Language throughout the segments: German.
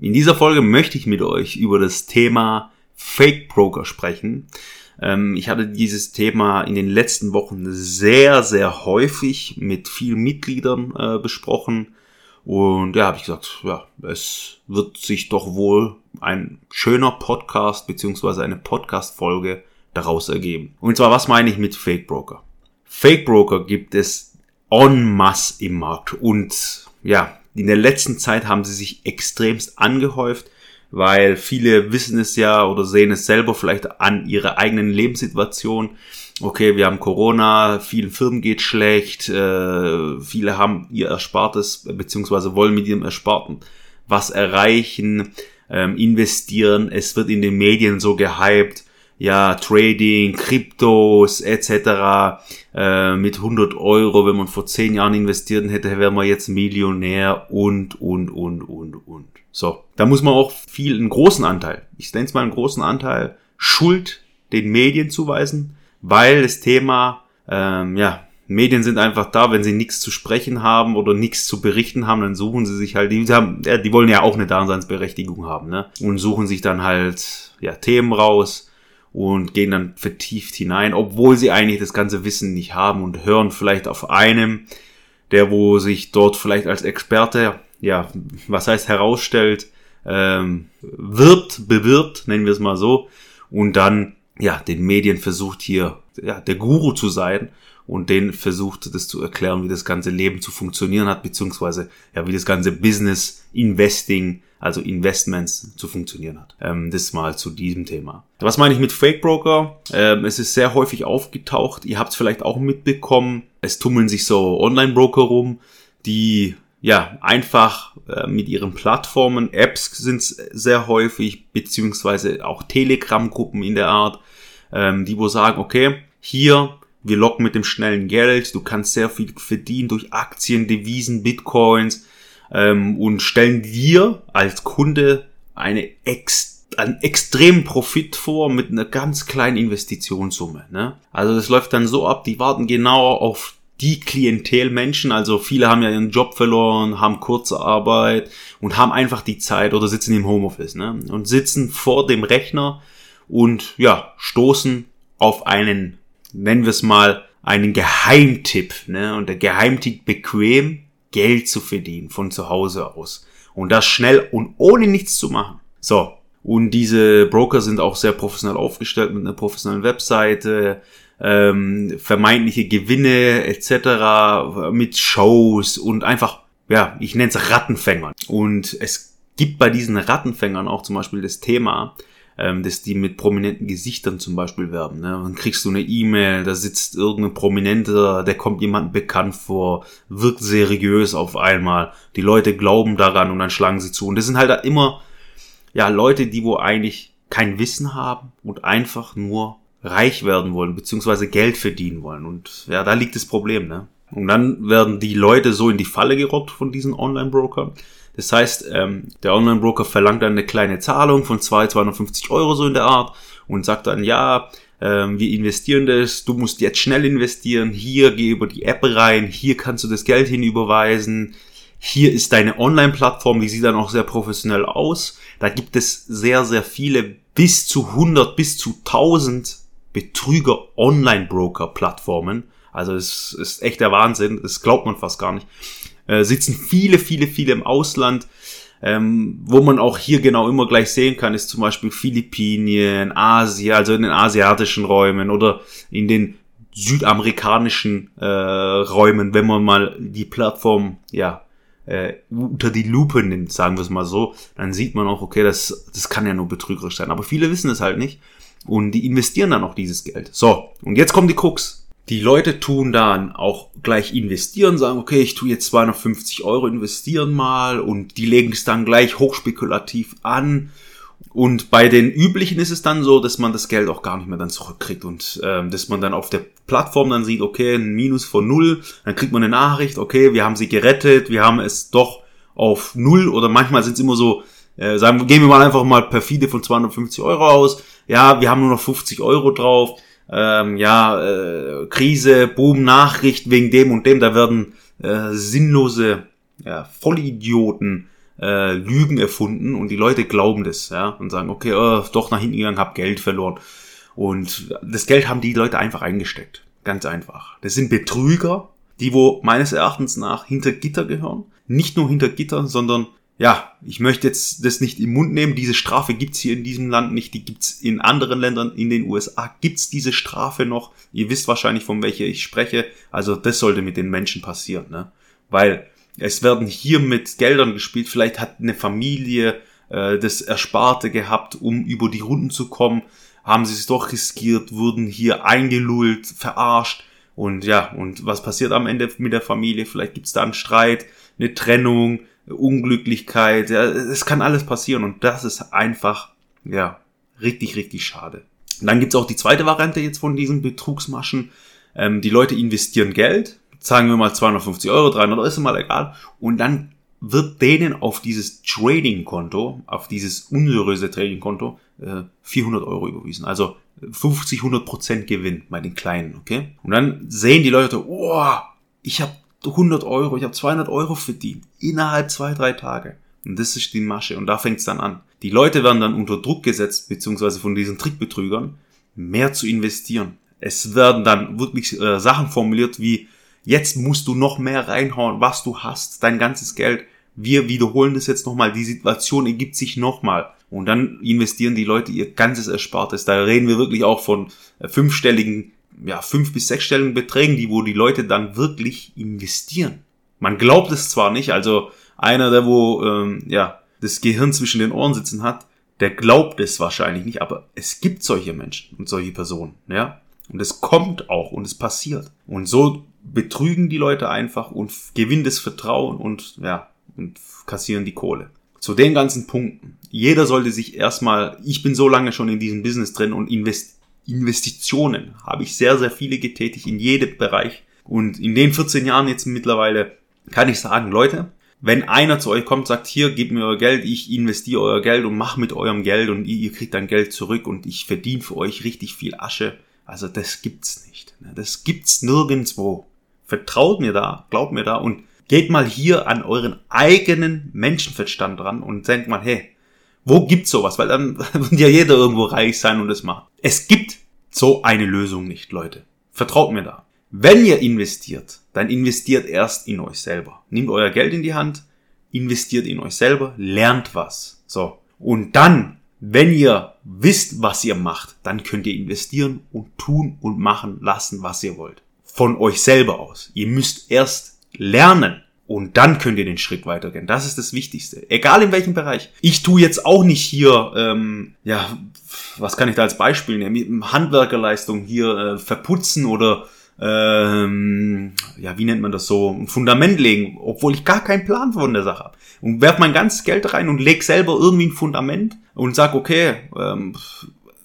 In dieser Folge möchte ich mit euch über das Thema Fake Broker sprechen. Ähm, ich hatte dieses Thema in den letzten Wochen sehr, sehr häufig mit vielen Mitgliedern äh, besprochen. Und ja, habe ich gesagt, ja, es wird sich doch wohl ein schöner Podcast beziehungsweise eine Podcast-Folge daraus ergeben. Und zwar, was meine ich mit Fake Broker? Fake Broker gibt es en masse im Markt. Und ja, in der letzten Zeit haben sie sich extremst angehäuft, weil viele wissen es ja oder sehen es selber vielleicht an ihrer eigenen Lebenssituation. Okay, wir haben Corona, vielen Firmen geht schlecht, äh, viele haben ihr Erspartes beziehungsweise wollen mit ihrem Ersparten was erreichen, ähm, investieren. Es wird in den Medien so gehypt ja, Trading, Kryptos etc. Äh, mit 100 Euro, wenn man vor 10 Jahren investiert hätte, wäre man jetzt Millionär und, und, und, und, und. So, da muss man auch viel, einen großen Anteil, ich nenne es mal einen großen Anteil, Schuld den Medien zuweisen, weil das Thema, ähm, ja, Medien sind einfach da, wenn sie nichts zu sprechen haben oder nichts zu berichten haben, dann suchen sie sich halt, die haben, die wollen ja auch eine Daseinsberechtigung haben, ne? Und suchen sich dann halt, ja, Themen raus, und gehen dann vertieft hinein, obwohl sie eigentlich das ganze Wissen nicht haben und hören vielleicht auf einem, der wo sich dort vielleicht als Experte, ja, was heißt herausstellt, ähm, wirbt, bewirbt, nennen wir es mal so, und dann ja den Medien versucht hier ja, der Guru zu sein und den versucht das zu erklären, wie das ganze Leben zu funktionieren hat, beziehungsweise ja, wie das ganze Business, Investing, also Investments zu funktionieren hat. Ähm, das mal zu diesem Thema. Was meine ich mit Fake Broker? Ähm, es ist sehr häufig aufgetaucht. Ihr habt es vielleicht auch mitbekommen. Es tummeln sich so Online-Broker rum, die ja einfach äh, mit ihren Plattformen, Apps sind sehr häufig, beziehungsweise auch Telegram-Gruppen in der Art, ähm, die wo sagen, okay, hier wir locken mit dem schnellen Geld, du kannst sehr viel verdienen durch Aktien, Devisen, Bitcoins ähm, und stellen dir als Kunde eine ex einen extremen Profit vor mit einer ganz kleinen Investitionssumme. Ne? Also das läuft dann so ab, die warten genau auf die Klientelmenschen, also viele haben ja ihren Job verloren, haben kurze Arbeit und haben einfach die Zeit oder sitzen im Homeoffice ne? und sitzen vor dem Rechner und ja, stoßen auf einen, nennen wir es mal, einen Geheimtipp. Ne? Und der Geheimtipp bequem Geld zu verdienen von zu Hause aus. Und das schnell und ohne nichts zu machen. So. Und diese Broker sind auch sehr professionell aufgestellt mit einer professionellen Webseite, ähm, vermeintliche Gewinne etc. mit Shows und einfach, ja, ich nenne es Rattenfängern. Und es gibt bei diesen Rattenfängern auch zum Beispiel das Thema, ähm, dass die mit prominenten Gesichtern zum Beispiel werben. Ne? Dann kriegst du eine E-Mail, da sitzt irgendein Prominenter, der kommt jemandem bekannt vor, wirkt seriös auf einmal. Die Leute glauben daran und dann schlagen sie zu. Und das sind halt immer ja Leute, die wo eigentlich kein Wissen haben und einfach nur reich werden wollen, beziehungsweise Geld verdienen wollen. Und ja, da liegt das Problem, ne? Und dann werden die Leute so in die Falle gerockt von diesen Online-Brokern das heißt, ähm, der Online-Broker verlangt dann eine kleine Zahlung von 2, 250 Euro so in der Art und sagt dann, ja, ähm, wir investieren das, du musst jetzt schnell investieren, hier geh über die App rein, hier kannst du das Geld hinüberweisen, hier ist deine Online-Plattform, die sieht dann auch sehr professionell aus. Da gibt es sehr, sehr viele, bis zu 100, bis zu 1000 Betrüger-Online-Broker-Plattformen. Also es ist echt der Wahnsinn, das glaubt man fast gar nicht äh, sitzen viele, viele, viele im Ausland. Ähm, wo man auch hier genau immer gleich sehen kann, ist zum Beispiel Philippinen, Asien, also in den asiatischen Räumen oder in den südamerikanischen äh, Räumen, wenn man mal die Plattform ja äh, unter die Lupe nimmt, sagen wir es mal so, dann sieht man auch, okay, das, das kann ja nur betrügerisch sein. Aber viele wissen es halt nicht und die investieren dann auch dieses Geld. So, und jetzt kommt die Krux. Die Leute tun dann auch gleich investieren, sagen, okay, ich tue jetzt 250 Euro investieren mal und die legen es dann gleich hochspekulativ an. Und bei den üblichen ist es dann so, dass man das Geld auch gar nicht mehr dann zurückkriegt und ähm, dass man dann auf der Plattform dann sieht, okay, ein Minus von null, dann kriegt man eine Nachricht, okay, wir haben sie gerettet, wir haben es doch auf null oder manchmal sind es immer so, äh, sagen, gehen wir mal einfach mal perfide von 250 Euro aus, ja, wir haben nur noch 50 Euro drauf, ähm, ja, äh, Krise, Boom, Nachricht wegen dem und dem, da werden äh, sinnlose ja, Vollidioten äh, Lügen erfunden und die Leute glauben das, ja, und sagen, okay, oh, doch nach hinten gegangen, hab Geld verloren. Und das Geld haben die Leute einfach eingesteckt. Ganz einfach. Das sind Betrüger, die wo meines Erachtens nach hinter Gitter gehören. Nicht nur hinter Gitter, sondern ja, ich möchte jetzt das nicht im Mund nehmen. Diese Strafe gibt's hier in diesem Land nicht. Die gibt's in anderen Ländern. In den USA gibt's diese Strafe noch. Ihr wisst wahrscheinlich, von welcher ich spreche. Also das sollte mit den Menschen passieren, ne? Weil es werden hier mit Geldern gespielt. Vielleicht hat eine Familie äh, das Ersparte gehabt, um über die Runden zu kommen. Haben sie es doch riskiert, wurden hier eingelullt, verarscht. Und ja, und was passiert am Ende mit der Familie? Vielleicht gibt's da einen Streit, eine Trennung, Unglücklichkeit, ja, es kann alles passieren und das ist einfach, ja, richtig, richtig schade. Und dann gibt's auch die zweite Variante jetzt von diesen Betrugsmaschen. Ähm, die Leute investieren Geld, sagen wir mal 250 Euro, 300 Euro, ist mal egal. Und dann wird denen auf dieses Trading-Konto, auf dieses unseriöse Trading-Konto, äh, 400 Euro überwiesen. Also 50, 100 Prozent Gewinn bei den Kleinen, okay? Und dann sehen die Leute, oh, ich habe 100 Euro, ich habe 200 Euro verdient. Innerhalb zwei, drei Tage. Und das ist die Masche. Und da fängt es dann an. Die Leute werden dann unter Druck gesetzt, beziehungsweise von diesen Trickbetrügern, mehr zu investieren. Es werden dann wirklich äh, Sachen formuliert wie, jetzt musst du noch mehr reinhauen, was du hast, dein ganzes Geld. Wir wiederholen das jetzt nochmal, die Situation ergibt sich nochmal. Und dann investieren die Leute ihr ganzes Erspartes. Da reden wir wirklich auch von äh, fünfstelligen ja, fünf- bis sechsstelligen Beträgen, die wo die Leute dann wirklich investieren. Man glaubt es zwar nicht, also einer, der wo ähm, ja das Gehirn zwischen den Ohren sitzen hat, der glaubt es wahrscheinlich nicht, aber es gibt solche Menschen und solche Personen, ja. Und es kommt auch und es passiert. Und so betrügen die Leute einfach und gewinnen das Vertrauen und ja, und kassieren die Kohle. Zu den ganzen Punkten. Jeder sollte sich erstmal, ich bin so lange schon in diesem Business drin und invest, Investitionen habe ich sehr, sehr viele getätigt in jedem Bereich. Und in den 14 Jahren jetzt mittlerweile kann ich sagen, Leute, wenn einer zu euch kommt, sagt, hier, gebt mir euer Geld, ich investiere euer Geld und mach mit eurem Geld und ihr, ihr kriegt dann Geld zurück und ich verdiene für euch richtig viel Asche. Also das gibt's nicht. Ne? Das gibt's nirgendwo. Vertraut mir da, glaubt mir da und geht mal hier an euren eigenen Menschenverstand dran und denkt mal, hey, wo gibt's sowas? Weil dann wird ja jeder irgendwo reich sein und das machen. Es gibt so eine Lösung nicht, Leute. Vertraut mir da. Wenn ihr investiert, dann investiert erst in euch selber. Nehmt euer Geld in die Hand, investiert in euch selber, lernt was. So. Und dann, wenn ihr wisst, was ihr macht, dann könnt ihr investieren und tun und machen lassen, was ihr wollt. Von euch selber aus. Ihr müsst erst lernen, und dann könnt ihr den Schritt weitergehen. Das ist das Wichtigste. Egal in welchem Bereich. Ich tue jetzt auch nicht hier, ähm, ja, was kann ich da als Beispiel nehmen? Handwerkerleistung hier äh, verputzen oder ähm, ja, wie nennt man das so, ein Fundament legen, obwohl ich gar keinen Plan von der Sache habe. Und werf mein ganzes Geld rein und leg selber irgendwie ein Fundament und sag, okay, ähm,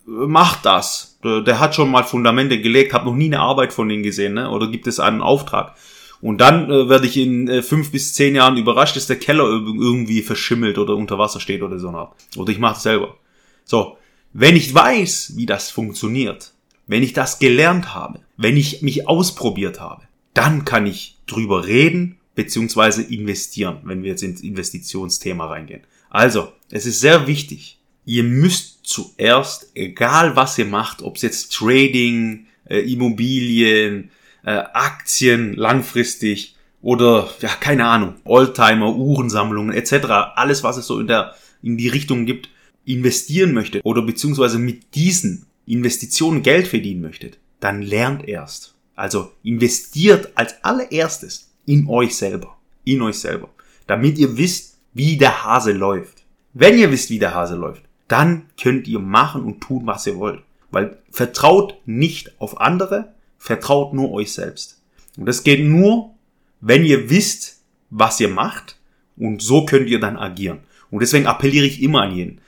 mach das. Der, der hat schon mal Fundamente gelegt, habe noch nie eine Arbeit von denen gesehen, ne? Oder gibt es einen Auftrag? Und dann äh, werde ich in äh, fünf bis zehn Jahren überrascht, dass der Keller irgendwie verschimmelt oder unter Wasser steht oder so. Oder ich mache es selber. So, wenn ich weiß, wie das funktioniert, wenn ich das gelernt habe, wenn ich mich ausprobiert habe, dann kann ich drüber reden beziehungsweise investieren, wenn wir jetzt ins Investitionsthema reingehen. Also, es ist sehr wichtig, ihr müsst zuerst, egal was ihr macht, ob es jetzt Trading, äh, Immobilien, äh, Aktien langfristig oder ja, keine Ahnung, Oldtimer, Uhrensammlungen etc., alles was es so in der in die Richtung gibt, investieren möchtet oder beziehungsweise mit diesen Investitionen Geld verdienen möchtet, dann lernt erst. Also investiert als allererstes in euch selber, in euch selber, damit ihr wisst, wie der Hase läuft. Wenn ihr wisst, wie der Hase läuft, dann könnt ihr machen und tun, was ihr wollt. Weil vertraut nicht auf andere, vertraut nur euch selbst. Und das geht nur, wenn ihr wisst, was ihr macht und so könnt ihr dann agieren. Und deswegen appelliere ich immer an jeden.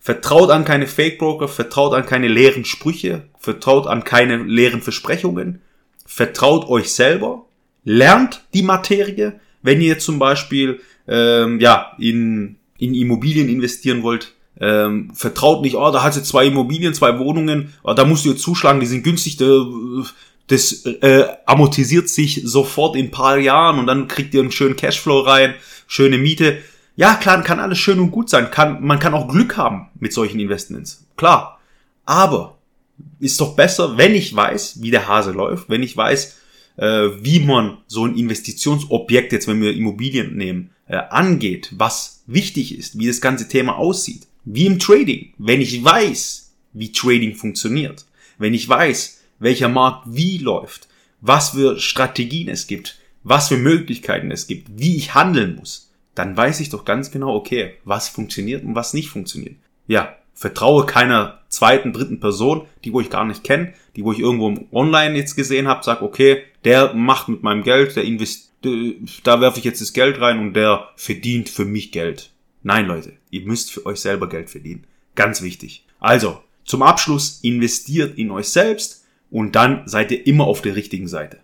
Vertraut an keine Fake Broker, vertraut an keine leeren Sprüche, vertraut an keine leeren Versprechungen, vertraut euch selber, lernt die Materie. Wenn ihr zum Beispiel ähm, ja in, in Immobilien investieren wollt, ähm, vertraut nicht, oh, da hat sie zwei Immobilien, zwei Wohnungen, oh, da musst du jetzt zuschlagen, die sind günstig, das äh, amortisiert sich sofort in paar Jahren und dann kriegt ihr einen schönen Cashflow rein, schöne Miete. Ja, klar, kann alles schön und gut sein. Kann, man kann auch Glück haben mit solchen Investments. Klar. Aber ist doch besser, wenn ich weiß, wie der Hase läuft, wenn ich weiß, äh, wie man so ein Investitionsobjekt, jetzt wenn wir Immobilien nehmen, äh, angeht, was wichtig ist, wie das ganze Thema aussieht. Wie im Trading. Wenn ich weiß, wie Trading funktioniert, wenn ich weiß, welcher Markt wie läuft, was für Strategien es gibt, was für Möglichkeiten es gibt, wie ich handeln muss, dann weiß ich doch ganz genau, okay, was funktioniert und was nicht funktioniert. Ja, vertraue keiner zweiten, dritten Person, die wo ich gar nicht kenne, die wo ich irgendwo online jetzt gesehen habe, sag, okay, der macht mit meinem Geld, der investiert, da werfe ich jetzt das Geld rein und der verdient für mich Geld. Nein, Leute, ihr müsst für euch selber Geld verdienen. Ganz wichtig. Also, zum Abschluss investiert in euch selbst und dann seid ihr immer auf der richtigen Seite.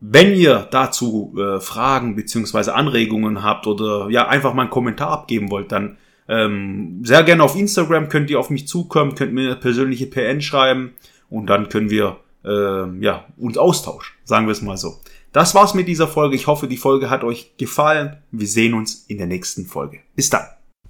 Wenn ihr dazu äh, Fragen beziehungsweise Anregungen habt oder ja einfach mal einen Kommentar abgeben wollt, dann ähm, sehr gerne auf Instagram könnt ihr auf mich zukommen, könnt mir eine persönliche PN schreiben und dann können wir äh, ja uns austauschen, sagen wir es mal so. Das war's mit dieser Folge. Ich hoffe, die Folge hat euch gefallen. Wir sehen uns in der nächsten Folge. Bis dann.